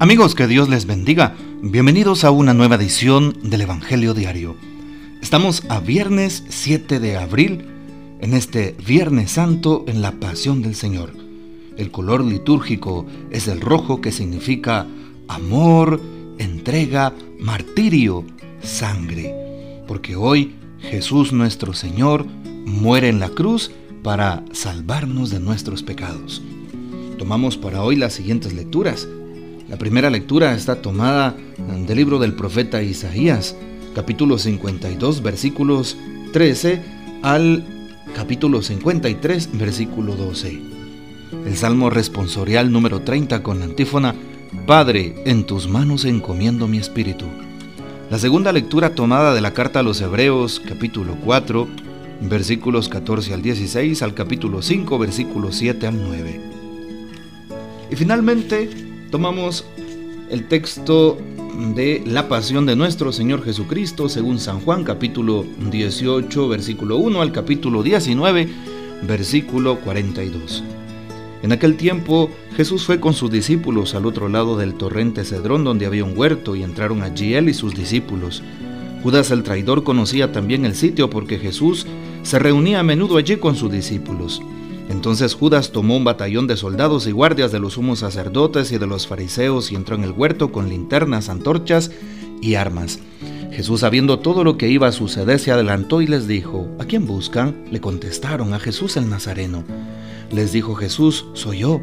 Amigos, que Dios les bendiga. Bienvenidos a una nueva edición del Evangelio Diario. Estamos a viernes 7 de abril, en este Viernes Santo en la Pasión del Señor. El color litúrgico es el rojo que significa amor, entrega, martirio, sangre. Porque hoy Jesús nuestro Señor muere en la cruz para salvarnos de nuestros pecados. Tomamos para hoy las siguientes lecturas. La primera lectura está tomada del libro del profeta Isaías, capítulo 52, versículos 13 al capítulo 53, versículo 12. El Salmo responsorial número 30 con la antífona, Padre, en tus manos encomiendo mi espíritu. La segunda lectura tomada de la carta a los Hebreos, capítulo 4, versículos 14 al 16, al capítulo 5, versículos 7 al 9. Y finalmente, tomamos el texto de la pasión de nuestro Señor Jesucristo según San Juan capítulo 18 versículo 1 al capítulo 19 versículo 42. En aquel tiempo Jesús fue con sus discípulos al otro lado del torrente Cedrón donde había un huerto y entraron allí él y sus discípulos. Judas el traidor conocía también el sitio porque Jesús se reunía a menudo allí con sus discípulos. Entonces Judas tomó un batallón de soldados y guardias de los sumos sacerdotes y de los fariseos y entró en el huerto con linternas, antorchas y armas. Jesús, sabiendo todo lo que iba a suceder, se adelantó y les dijo, ¿A quién buscan? Le contestaron, a Jesús el Nazareno. Les dijo Jesús, soy yo.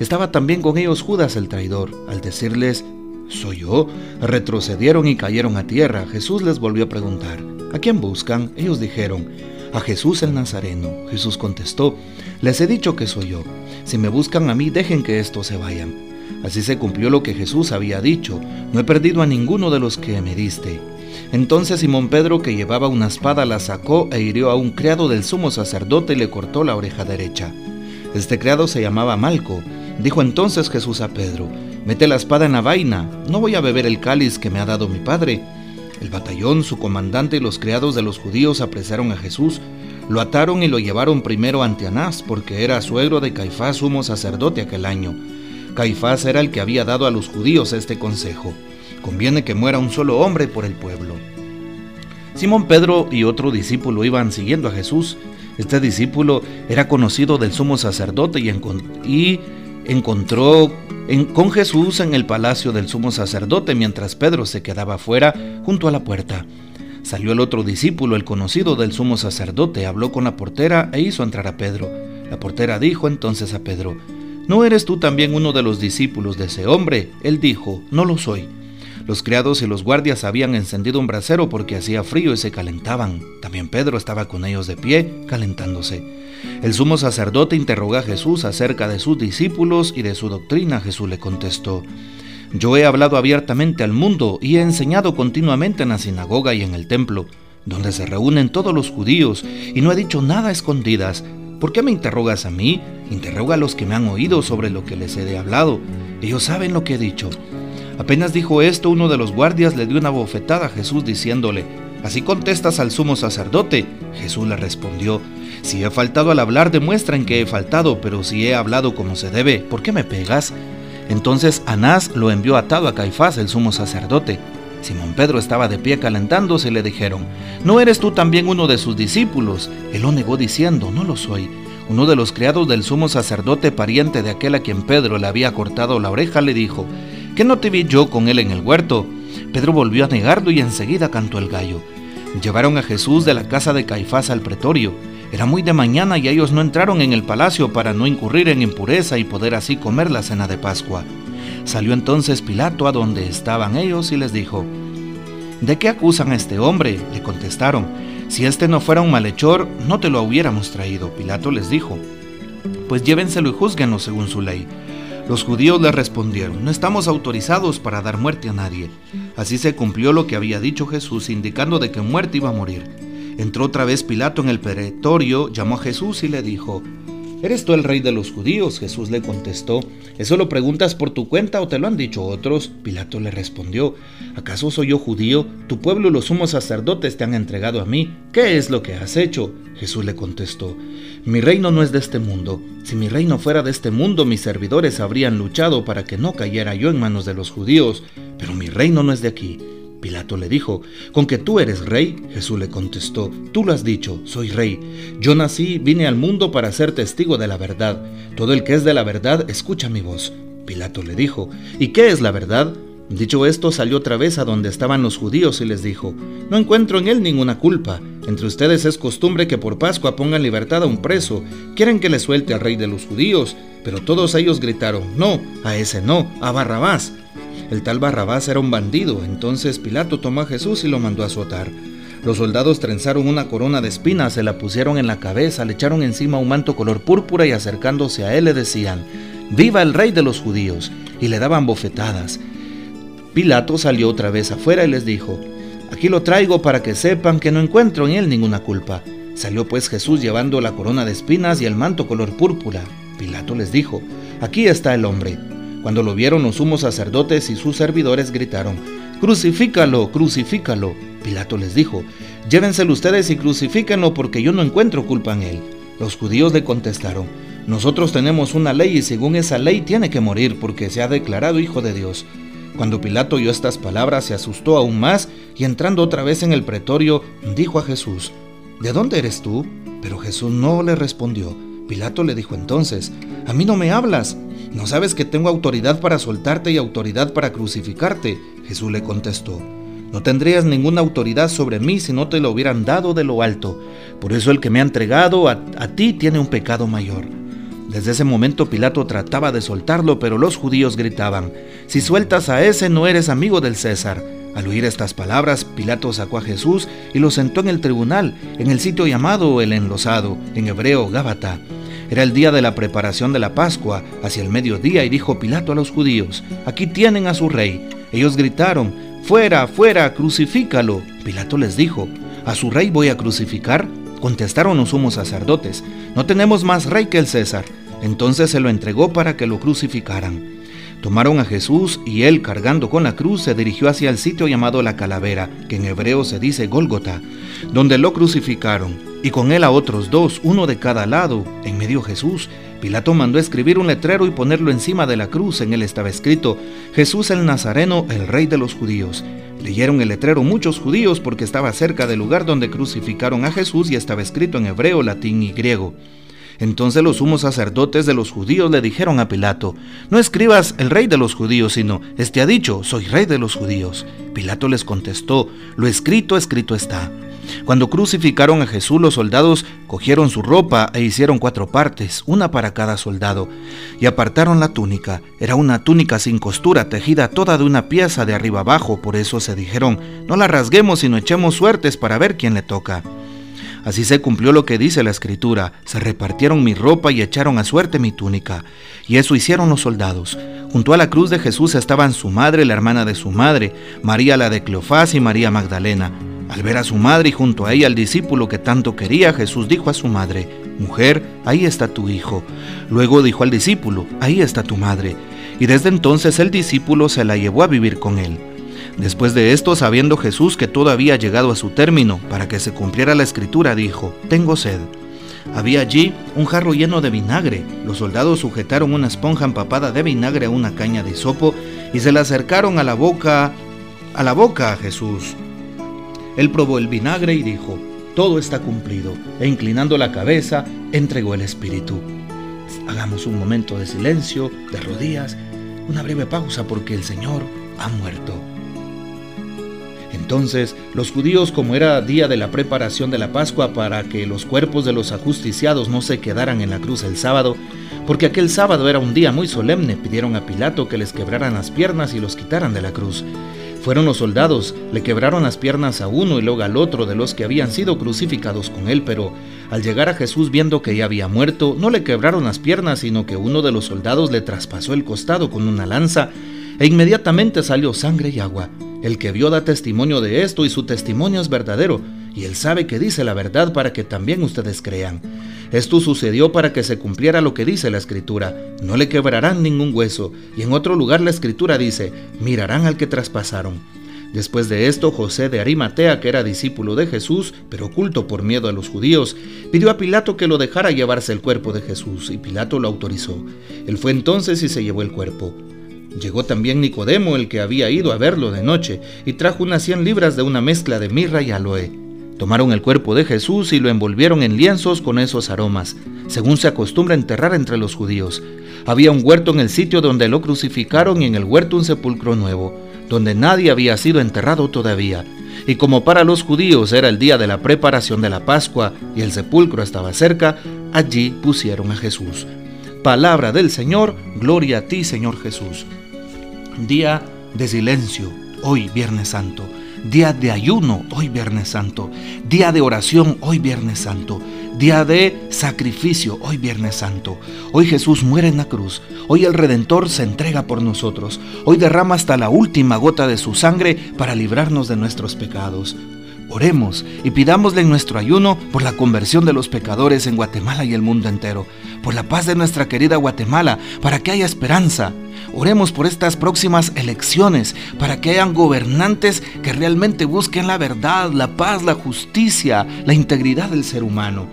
Estaba también con ellos Judas el traidor. Al decirles, soy yo, retrocedieron y cayeron a tierra. Jesús les volvió a preguntar, ¿a quién buscan? Ellos dijeron, a Jesús el Nazareno. Jesús contestó, les he dicho que soy yo. Si me buscan a mí, dejen que estos se vayan. Así se cumplió lo que Jesús había dicho, no he perdido a ninguno de los que me diste. Entonces Simón Pedro, que llevaba una espada, la sacó e hirió a un criado del sumo sacerdote y le cortó la oreja derecha. Este criado se llamaba Malco. Dijo entonces Jesús a Pedro, mete la espada en la vaina, no voy a beber el cáliz que me ha dado mi padre. El batallón, su comandante y los criados de los judíos apresaron a Jesús, lo ataron y lo llevaron primero ante Anás, porque era suegro de Caifás, sumo sacerdote aquel año. Caifás era el que había dado a los judíos este consejo. Conviene que muera un solo hombre por el pueblo. Simón Pedro y otro discípulo iban siguiendo a Jesús. Este discípulo era conocido del sumo sacerdote y, encontró con Jesús en el palacio del sumo sacerdote mientras Pedro se quedaba fuera junto a la puerta. Salió el otro discípulo, el conocido del sumo sacerdote, habló con la portera e hizo entrar a Pedro. La portera dijo entonces a Pedro, ¿No eres tú también uno de los discípulos de ese hombre? Él dijo, No lo soy. Los criados y los guardias habían encendido un brasero porque hacía frío y se calentaban. También Pedro estaba con ellos de pie, calentándose. El sumo sacerdote interrogó a Jesús acerca de sus discípulos y de su doctrina. Jesús le contestó, yo he hablado abiertamente al mundo y he enseñado continuamente en la sinagoga y en el templo, donde se reúnen todos los judíos, y no he dicho nada a escondidas. ¿Por qué me interrogas a mí? Interroga a los que me han oído sobre lo que les he hablado. Ellos saben lo que he dicho. Apenas dijo esto, uno de los guardias le dio una bofetada a Jesús diciéndole, ¿Así contestas al sumo sacerdote? Jesús le respondió, Si he faltado al hablar, demuestran que he faltado, pero si he hablado como se debe, ¿por qué me pegas? Entonces Anás lo envió atado a Caifás, el sumo sacerdote. Simón Pedro estaba de pie calentándose y le dijeron, ¿no eres tú también uno de sus discípulos? Él lo negó diciendo, no lo soy. Uno de los criados del sumo sacerdote, pariente de aquel a quien Pedro le había cortado la oreja, le dijo, ¿qué no te vi yo con él en el huerto? Pedro volvió a negarlo y enseguida cantó el gallo. Llevaron a Jesús de la casa de Caifás al pretorio. Era muy de mañana y ellos no entraron en el palacio para no incurrir en impureza y poder así comer la cena de Pascua. Salió entonces Pilato a donde estaban ellos y les dijo, ¿De qué acusan a este hombre? Le contestaron, si este no fuera un malhechor, no te lo hubiéramos traído. Pilato les dijo, pues llévenselo y juzguenlo según su ley. Los judíos le respondieron, no estamos autorizados para dar muerte a nadie. Así se cumplió lo que había dicho Jesús, indicando de que muerte iba a morir. Entró otra vez Pilato en el pretorio, llamó a Jesús y le dijo, ¿Eres tú el rey de los judíos? Jesús le contestó. ¿Eso lo preguntas por tu cuenta o te lo han dicho otros? Pilato le respondió. ¿Acaso soy yo judío? Tu pueblo y los sumos sacerdotes te han entregado a mí. ¿Qué es lo que has hecho? Jesús le contestó. Mi reino no es de este mundo. Si mi reino fuera de este mundo, mis servidores habrían luchado para que no cayera yo en manos de los judíos. Pero mi reino no es de aquí. Pilato le dijo, ¿con que tú eres rey? Jesús le contestó, tú lo has dicho, soy rey. Yo nací, vine al mundo para ser testigo de la verdad. Todo el que es de la verdad, escucha mi voz. Pilato le dijo, ¿y qué es la verdad? Dicho esto, salió otra vez a donde estaban los judíos y les dijo, No encuentro en él ninguna culpa. Entre ustedes es costumbre que por Pascua pongan libertad a un preso. Quieren que le suelte al rey de los judíos. Pero todos ellos gritaron, No, a ese no, a Barrabás. El tal Barrabás era un bandido, entonces Pilato tomó a Jesús y lo mandó a azotar. Los soldados trenzaron una corona de espinas, se la pusieron en la cabeza, le echaron encima un manto color púrpura y acercándose a él le decían, ¡Viva el rey de los judíos! y le daban bofetadas. Pilato salió otra vez afuera y les dijo, Aquí lo traigo para que sepan que no encuentro en él ninguna culpa. Salió pues Jesús llevando la corona de espinas y el manto color púrpura. Pilato les dijo, Aquí está el hombre. Cuando lo vieron los sumos sacerdotes y sus servidores gritaron, Crucifícalo, crucifícalo. Pilato les dijo, Llévenselo ustedes y crucifíquenlo porque yo no encuentro culpa en él. Los judíos le contestaron, Nosotros tenemos una ley y según esa ley tiene que morir porque se ha declarado hijo de Dios. Cuando Pilato oyó estas palabras se asustó aún más y entrando otra vez en el pretorio dijo a Jesús, ¿De dónde eres tú? Pero Jesús no le respondió. Pilato le dijo entonces, ¿a mí no me hablas? ¿No sabes que tengo autoridad para soltarte y autoridad para crucificarte? Jesús le contestó, no tendrías ninguna autoridad sobre mí si no te lo hubieran dado de lo alto. Por eso el que me ha entregado a, a ti tiene un pecado mayor. Desde ese momento Pilato trataba de soltarlo, pero los judíos gritaban, si sueltas a ese no eres amigo del César. Al oír estas palabras, Pilato sacó a Jesús y lo sentó en el tribunal, en el sitio llamado el enlosado, en hebreo Gábata. Era el día de la preparación de la Pascua, hacia el mediodía, y dijo Pilato a los judíos, aquí tienen a su rey. Ellos gritaron, fuera, fuera, crucifícalo. Pilato les dijo, ¿a su rey voy a crucificar? Contestaron los sumos sacerdotes, no tenemos más rey que el César. Entonces se lo entregó para que lo crucificaran. Tomaron a Jesús y él, cargando con la cruz, se dirigió hacia el sitio llamado la calavera, que en hebreo se dice Gólgota, donde lo crucificaron, y con él a otros dos, uno de cada lado, en medio Jesús. Pilato mandó escribir un letrero y ponerlo encima de la cruz. En él estaba escrito, Jesús el Nazareno, el rey de los judíos. Leyeron el letrero muchos judíos porque estaba cerca del lugar donde crucificaron a Jesús y estaba escrito en hebreo, latín y griego. Entonces los sumos sacerdotes de los judíos le dijeron a Pilato, no escribas el rey de los judíos, sino, este ha dicho, soy rey de los judíos. Pilato les contestó, lo escrito, escrito está. Cuando crucificaron a Jesús, los soldados cogieron su ropa e hicieron cuatro partes, una para cada soldado, y apartaron la túnica. Era una túnica sin costura, tejida toda de una pieza de arriba abajo, por eso se dijeron, no la rasguemos, sino echemos suertes para ver quién le toca. Así se cumplió lo que dice la escritura, se repartieron mi ropa y echaron a suerte mi túnica. Y eso hicieron los soldados. Junto a la cruz de Jesús estaban su madre, la hermana de su madre, María la de Cleofás y María Magdalena. Al ver a su madre y junto a ella al discípulo que tanto quería, Jesús dijo a su madre, Mujer, ahí está tu hijo. Luego dijo al discípulo, Ahí está tu madre. Y desde entonces el discípulo se la llevó a vivir con él. Después de esto, sabiendo Jesús que todo había llegado a su término, para que se cumpliera la escritura, dijo, Tengo sed. Había allí un jarro lleno de vinagre. Los soldados sujetaron una esponja empapada de vinagre a una caña de hisopo y se la acercaron a la boca, a la boca a Jesús. Él probó el vinagre y dijo, todo está cumplido, e inclinando la cabeza, entregó el espíritu. Hagamos un momento de silencio, de rodillas, una breve pausa porque el Señor ha muerto. Entonces los judíos, como era día de la preparación de la Pascua para que los cuerpos de los ajusticiados no se quedaran en la cruz el sábado, porque aquel sábado era un día muy solemne, pidieron a Pilato que les quebraran las piernas y los quitaran de la cruz. Fueron los soldados, le quebraron las piernas a uno y luego al otro de los que habían sido crucificados con él, pero al llegar a Jesús viendo que ya había muerto, no le quebraron las piernas, sino que uno de los soldados le traspasó el costado con una lanza, e inmediatamente salió sangre y agua. El que vio da testimonio de esto y su testimonio es verdadero, y Él sabe que dice la verdad para que también ustedes crean. Esto sucedió para que se cumpliera lo que dice la Escritura, no le quebrarán ningún hueso, y en otro lugar la Escritura dice, mirarán al que traspasaron. Después de esto, José de Arimatea, que era discípulo de Jesús, pero oculto por miedo a los judíos, pidió a Pilato que lo dejara llevarse el cuerpo de Jesús, y Pilato lo autorizó. Él fue entonces y se llevó el cuerpo. Llegó también Nicodemo, el que había ido a verlo de noche, y trajo unas cien libras de una mezcla de mirra y aloe. Tomaron el cuerpo de Jesús y lo envolvieron en lienzos con esos aromas, según se acostumbra enterrar entre los judíos. Había un huerto en el sitio donde lo crucificaron y en el huerto un sepulcro nuevo donde nadie había sido enterrado todavía. Y como para los judíos era el día de la preparación de la Pascua y el sepulcro estaba cerca, allí pusieron a Jesús. Palabra del Señor, gloria a ti Señor Jesús. Día de silencio, hoy Viernes Santo. Día de ayuno, hoy Viernes Santo. Día de oración, hoy Viernes Santo día de sacrificio, hoy Viernes Santo. Hoy Jesús muere en la cruz, hoy el Redentor se entrega por nosotros, hoy derrama hasta la última gota de su sangre para librarnos de nuestros pecados. Oremos y pidámosle en nuestro ayuno por la conversión de los pecadores en Guatemala y el mundo entero, por la paz de nuestra querida Guatemala, para que haya esperanza. Oremos por estas próximas elecciones, para que hayan gobernantes que realmente busquen la verdad, la paz, la justicia, la integridad del ser humano.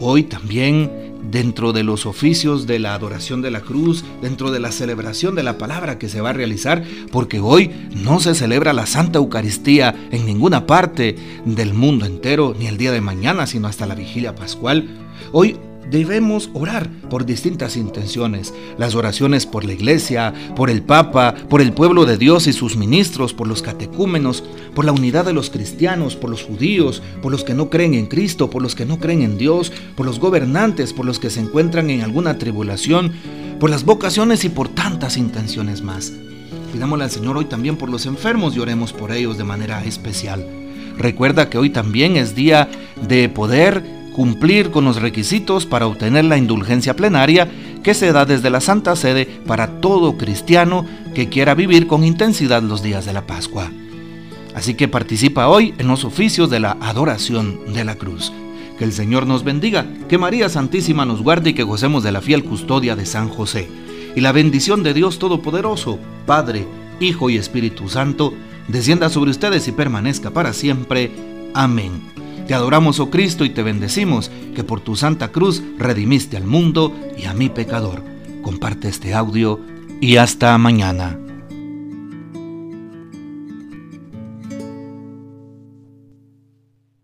Hoy también dentro de los oficios de la adoración de la cruz, dentro de la celebración de la palabra que se va a realizar, porque hoy no se celebra la Santa Eucaristía en ninguna parte del mundo entero, ni el día de mañana, sino hasta la vigilia pascual. Hoy debemos orar por distintas intenciones. Las oraciones por la iglesia, por el Papa, por el pueblo de Dios y sus ministros, por los catecúmenos, por la unidad de los cristianos, por los judíos, por los que no creen en Cristo, por los que no creen en Dios, por los gobernantes, por los que se encuentran en alguna tribulación, por las vocaciones y por tantas intenciones más. Pidámosle al Señor hoy también por los enfermos y oremos por ellos de manera especial. Recuerda que hoy también es día de poder cumplir con los requisitos para obtener la indulgencia plenaria que se da desde la Santa Sede para todo cristiano que quiera vivir con intensidad los días de la Pascua. Así que participa hoy en los oficios de la adoración de la cruz. Que el Señor nos bendiga, que María Santísima nos guarde y que gocemos de la fiel custodia de San José. Y la bendición de Dios Todopoderoso, Padre, Hijo y Espíritu Santo, descienda sobre ustedes y permanezca para siempre. Amén. Te adoramos, oh Cristo, y te bendecimos, que por tu santa cruz redimiste al mundo y a mi pecador. Comparte este audio y hasta mañana.